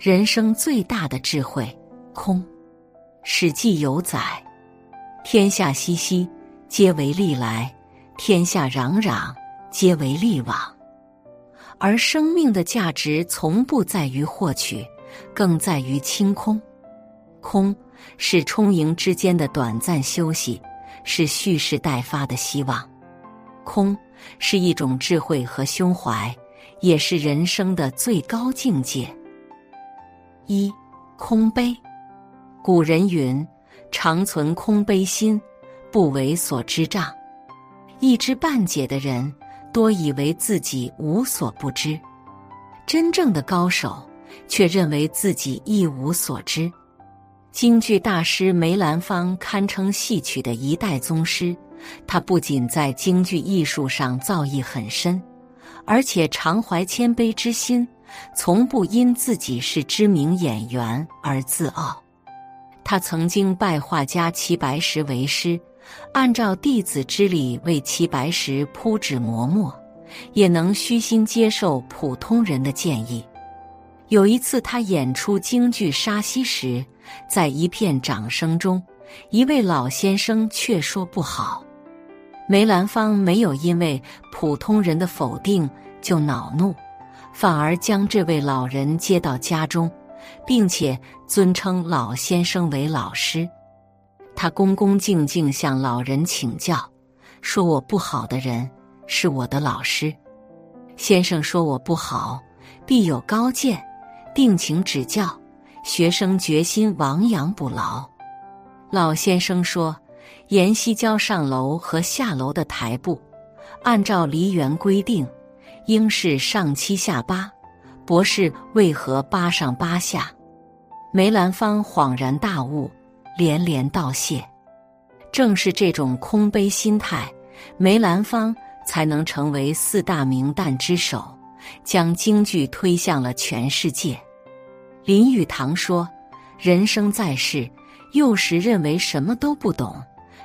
人生最大的智慧，空。《史记》有载：“天下熙熙，皆为利来；天下攘攘，皆为利往。”而生命的价值从不在于获取，更在于清空。空是充盈之间的短暂休息，是蓄势待发的希望。空是一种智慧和胸怀，也是人生的最高境界。一空悲，古人云：“常存空悲心，不为所知障。”一知半解的人。多以为自己无所不知，真正的高手却认为自己一无所知。京剧大师梅兰芳堪称戏曲的一代宗师，他不仅在京剧艺术上造诣很深，而且常怀谦卑之心，从不因自己是知名演员而自傲。他曾经拜画家齐白石为师。按照弟子之礼为齐白石铺纸磨墨，也能虚心接受普通人的建议。有一次，他演出京剧《沙溪》时，在一片掌声中，一位老先生却说不好。梅兰芳没有因为普通人的否定就恼怒，反而将这位老人接到家中，并且尊称老先生为老师。他恭恭敬敬向老人请教，说：“我不好的人是我的老师。先生说我不好，必有高见，定请指教。学生决心亡羊补牢。”老先生说：“沿西郊上楼和下楼的台步，按照梨园规定，应是上七下八。博士为何八上八下？”梅兰芳恍然大悟。连连道谢，正是这种空杯心态，梅兰芳才能成为四大名旦之首，将京剧推向了全世界。林语堂说：“人生在世，幼时认为什么都不懂，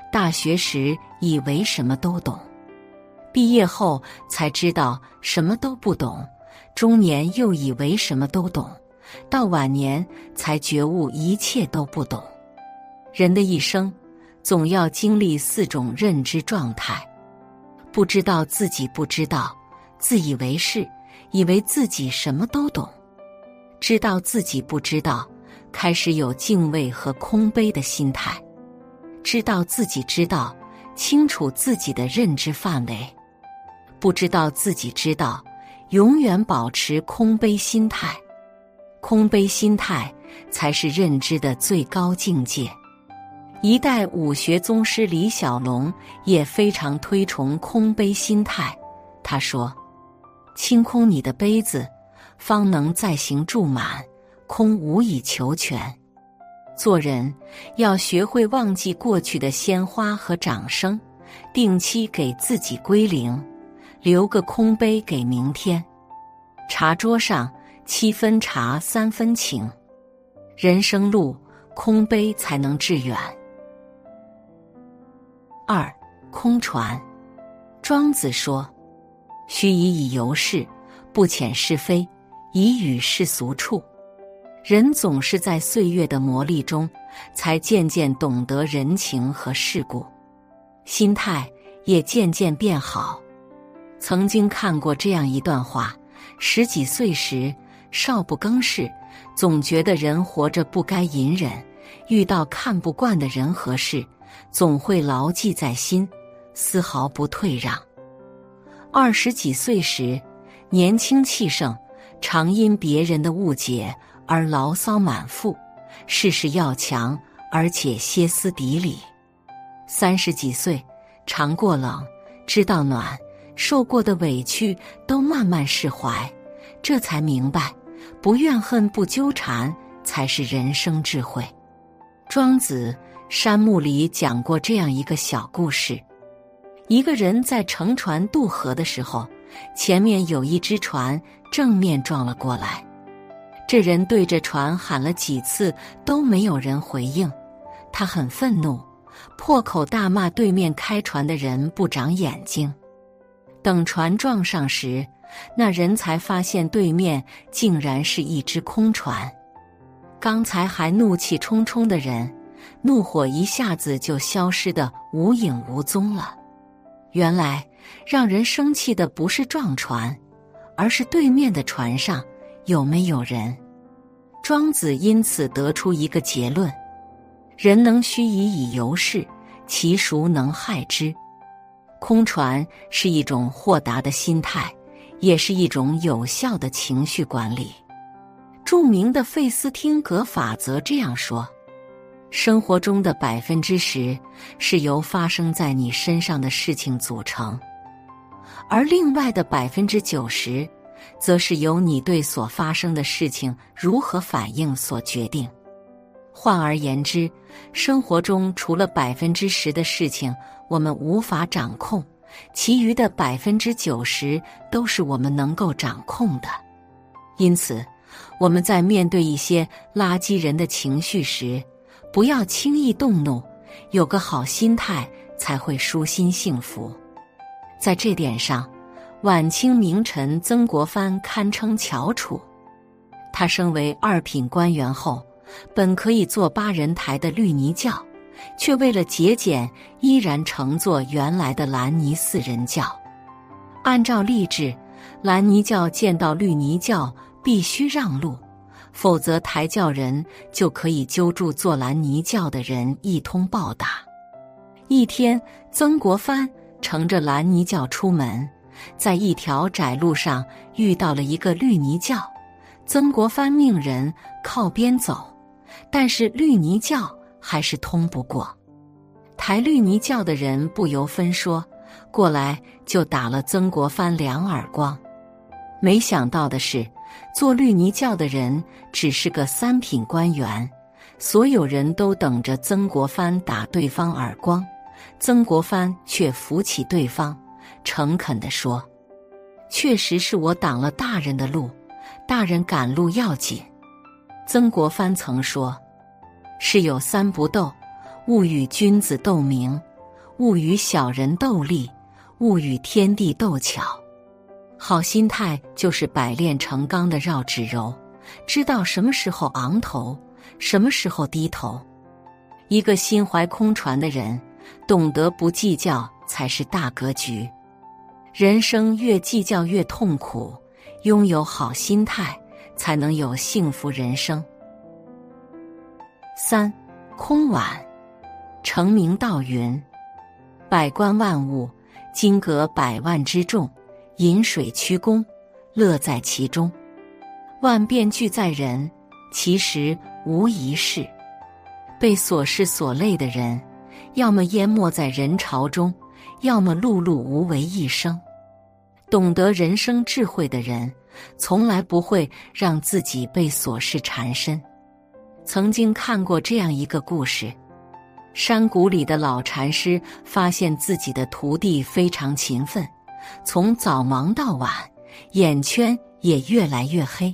大学时以为什么都懂，毕业后才知道什么都不懂，中年又以为什么都懂，到晚年才觉悟一切都不懂。”人的一生，总要经历四种认知状态：不知道自己不知道，自以为是，以为自己什么都懂；知道自己不知道，开始有敬畏和空杯的心态；知道自己知道，清楚自己的认知范围；不知道自己知道，永远保持空杯心态。空杯心态才是认知的最高境界。一代武学宗师李小龙也非常推崇空杯心态。他说：“清空你的杯子，方能再行注满。空无以求全。做人要学会忘记过去的鲜花和掌声，定期给自己归零，留个空杯给明天。茶桌上七分茶，三分情。人生路，空杯才能致远。”二空船，庄子说：“须以以游世，不遣是非，以与世俗处。”人总是在岁月的磨砺中，才渐渐懂得人情和世故，心态也渐渐变好。曾经看过这样一段话：十几岁时，少不更事，总觉得人活着不该隐忍，遇到看不惯的人和事。总会牢记在心，丝毫不退让。二十几岁时，年轻气盛，常因别人的误解而牢骚满腹，事事要强，而且歇斯底里。三十几岁，尝过冷，知道暖，受过的委屈都慢慢释怀，这才明白，不怨恨，不纠缠，才是人生智慧。庄子。山木里讲过这样一个小故事：一个人在乘船渡河的时候，前面有一只船正面撞了过来。这人对着船喊了几次，都没有人回应。他很愤怒，破口大骂对面开船的人不长眼睛。等船撞上时，那人才发现对面竟然是一只空船。刚才还怒气冲冲的人，怒火一下子就消失的无影无踪了。原来让人生气的不是撞船，而是对面的船上有没有人。庄子因此得出一个结论：人能虚以以游世，其孰能害之？空船是一种豁达的心态，也是一种有效的情绪管理。著名的费斯汀格法则这样说：生活中的百分之十是由发生在你身上的事情组成，而另外的百分之九十，则是由你对所发生的事情如何反应所决定。换而言之，生活中除了百分之十的事情我们无法掌控，其余的百分之九十都是我们能够掌控的。因此。我们在面对一些垃圾人的情绪时，不要轻易动怒，有个好心态才会舒心幸福。在这点上，晚清名臣曾国藩堪称翘楚。他升为二品官员后，本可以坐八人台的绿泥轿，却为了节俭，依然乘坐原来的蓝泥四人轿。按照例制，蓝泥轿见到绿泥轿。必须让路，否则抬轿人就可以揪住坐蓝泥轿的人一通暴打。一天，曾国藩乘着蓝泥轿出门，在一条窄路上遇到了一个绿泥轿。曾国藩命人靠边走，但是绿泥轿还是通不过。抬绿泥轿的人不由分说，过来就打了曾国藩两耳光。没想到的是。做绿泥轿的人只是个三品官员，所有人都等着曾国藩打对方耳光，曾国藩却扶起对方，诚恳地说：“确实是我挡了大人的路，大人赶路要紧。”曾国藩曾说：“是有三不斗，勿与君子斗名，勿与小人斗力，勿与天地斗巧。”好心态就是百炼成钢的绕指柔，知道什么时候昂头，什么时候低头。一个心怀空船的人，懂得不计较才是大格局。人生越计较越痛苦，拥有好心态才能有幸福人生。三，空碗。成名道云：“百官万物，金阁百万之众。”饮水曲肱，乐在其中。万变俱在人，其实无一事。被琐事所累的人，要么淹没在人潮中，要么碌碌无为一生。懂得人生智慧的人，从来不会让自己被琐事缠身。曾经看过这样一个故事：山谷里的老禅师发现自己的徒弟非常勤奋。从早忙到晚，眼圈也越来越黑。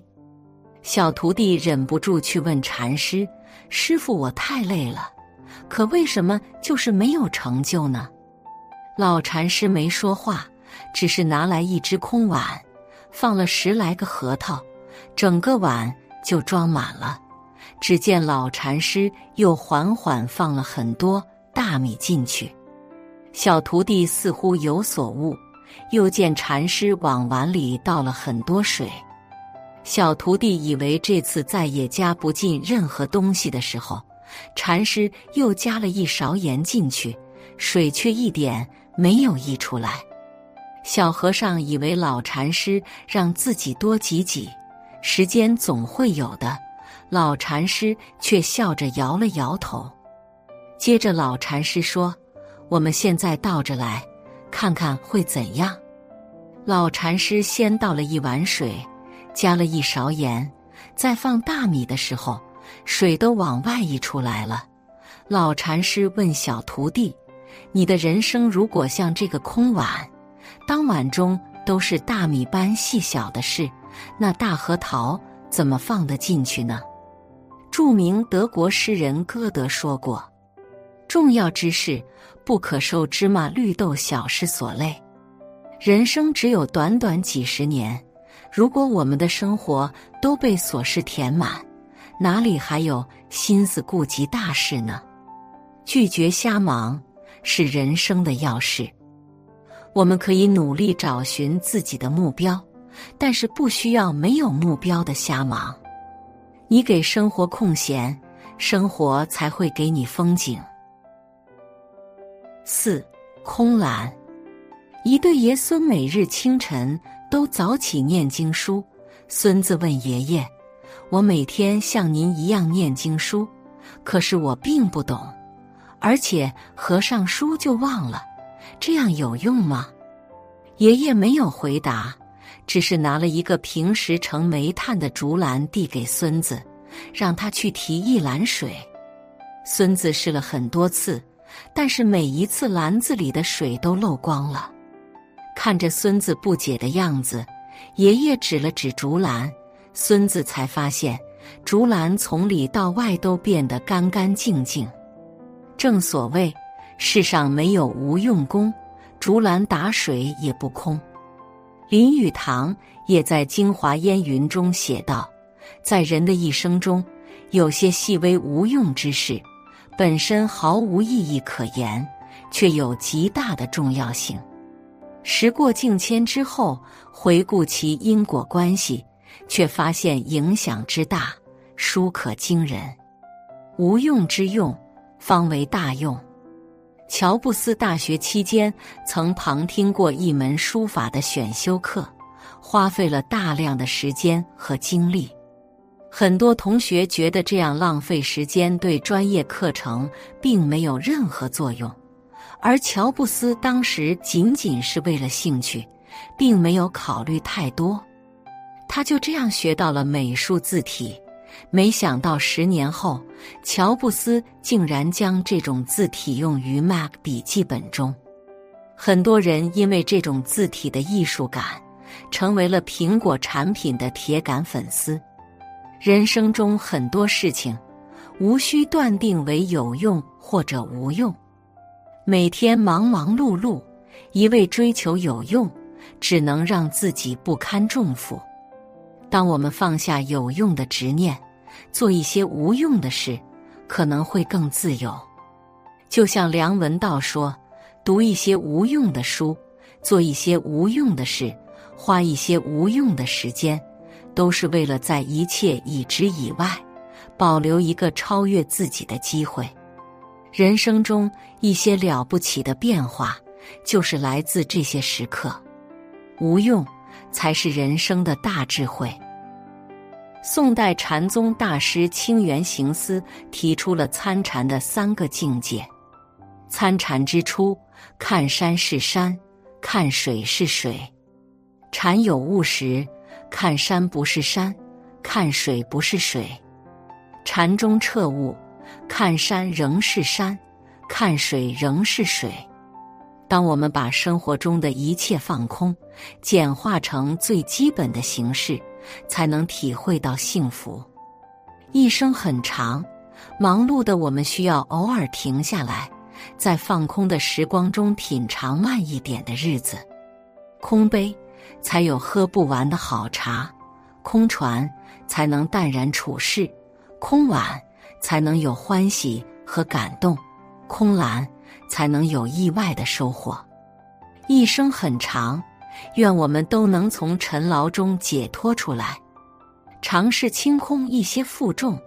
小徒弟忍不住去问禅师：“师傅，我太累了，可为什么就是没有成就呢？”老禅师没说话，只是拿来一只空碗，放了十来个核桃，整个碗就装满了。只见老禅师又缓缓放了很多大米进去，小徒弟似乎有所悟。又见禅师往碗里倒了很多水，小徒弟以为这次再也加不进任何东西的时候，禅师又加了一勺盐进去，水却一点没有溢出来。小和尚以为老禅师让自己多挤挤，时间总会有的。老禅师却笑着摇了摇头。接着老禅师说：“我们现在倒着来。”看看会怎样？老禅师先倒了一碗水，加了一勺盐，在放大米的时候，水都往外溢出来了。老禅师问小徒弟：“你的人生如果像这个空碗，当碗中都是大米般细小的事，那大核桃怎么放得进去呢？”著名德国诗人歌德说过：“重要之事。”不可受芝麻绿豆小事所累。人生只有短短几十年，如果我们的生活都被琐事填满，哪里还有心思顾及大事呢？拒绝瞎忙是人生的要事。我们可以努力找寻自己的目标，但是不需要没有目标的瞎忙。你给生活空闲，生活才会给你风景。四空懒，一对爷孙每日清晨都早起念经书。孙子问爷爷：“我每天像您一样念经书，可是我并不懂，而且合上书就忘了。”这样有用吗？爷爷没有回答，只是拿了一个平时盛煤炭的竹篮递给孙子，让他去提一篮水。孙子试了很多次，但是每一次篮子里的水都漏光了。看着孙子不解的样子，爷爷指了指竹篮，孙子才发现竹篮从里到外都变得干干净净。正所谓。世上没有无用功，竹篮打水也不空。林语堂也在《京华烟云》中写道：“在人的一生中，有些细微无用之事，本身毫无意义可言，却有极大的重要性。时过境迁之后，回顾其因果关系，却发现影响之大，殊可惊人。无用之用，方为大用。”乔布斯大学期间曾旁听过一门书法的选修课，花费了大量的时间和精力。很多同学觉得这样浪费时间，对专业课程并没有任何作用。而乔布斯当时仅仅是为了兴趣，并没有考虑太多，他就这样学到了美术字体。没想到十年后，乔布斯竟然将这种字体用于 Mac 笔记本中。很多人因为这种字体的艺术感，成为了苹果产品的铁杆粉丝。人生中很多事情，无需断定为有用或者无用。每天忙忙碌碌，一味追求有用，只能让自己不堪重负。当我们放下有用的执念，做一些无用的事，可能会更自由。就像梁文道说：“读一些无用的书，做一些无用的事，花一些无用的时间，都是为了在一切已知以外，保留一个超越自己的机会。人生中一些了不起的变化，就是来自这些时刻。无用。”才是人生的大智慧。宋代禅宗大师清源行思提出了参禅的三个境界：参禅之初，看山是山，看水是水；禅有悟时，看山不是山，看水不是水；禅中彻悟，看山仍是山，看水仍是水。当我们把生活中的一切放空，简化成最基本的形式，才能体会到幸福。一生很长，忙碌的我们需要偶尔停下来，在放空的时光中品尝慢一点的日子。空杯才有喝不完的好茶，空船才能淡然处事，空碗才能有欢喜和感动，空篮。才能有意外的收获。一生很长，愿我们都能从尘劳中解脱出来，尝试清空一些负重，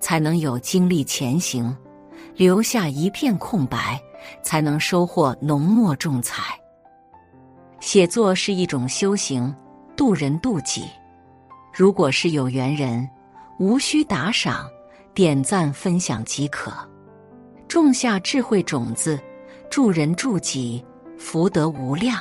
才能有精力前行；留下一片空白，才能收获浓墨重彩。写作是一种修行，渡人渡己。如果是有缘人，无需打赏，点赞分享即可，种下智慧种子。助人助己，福德无量。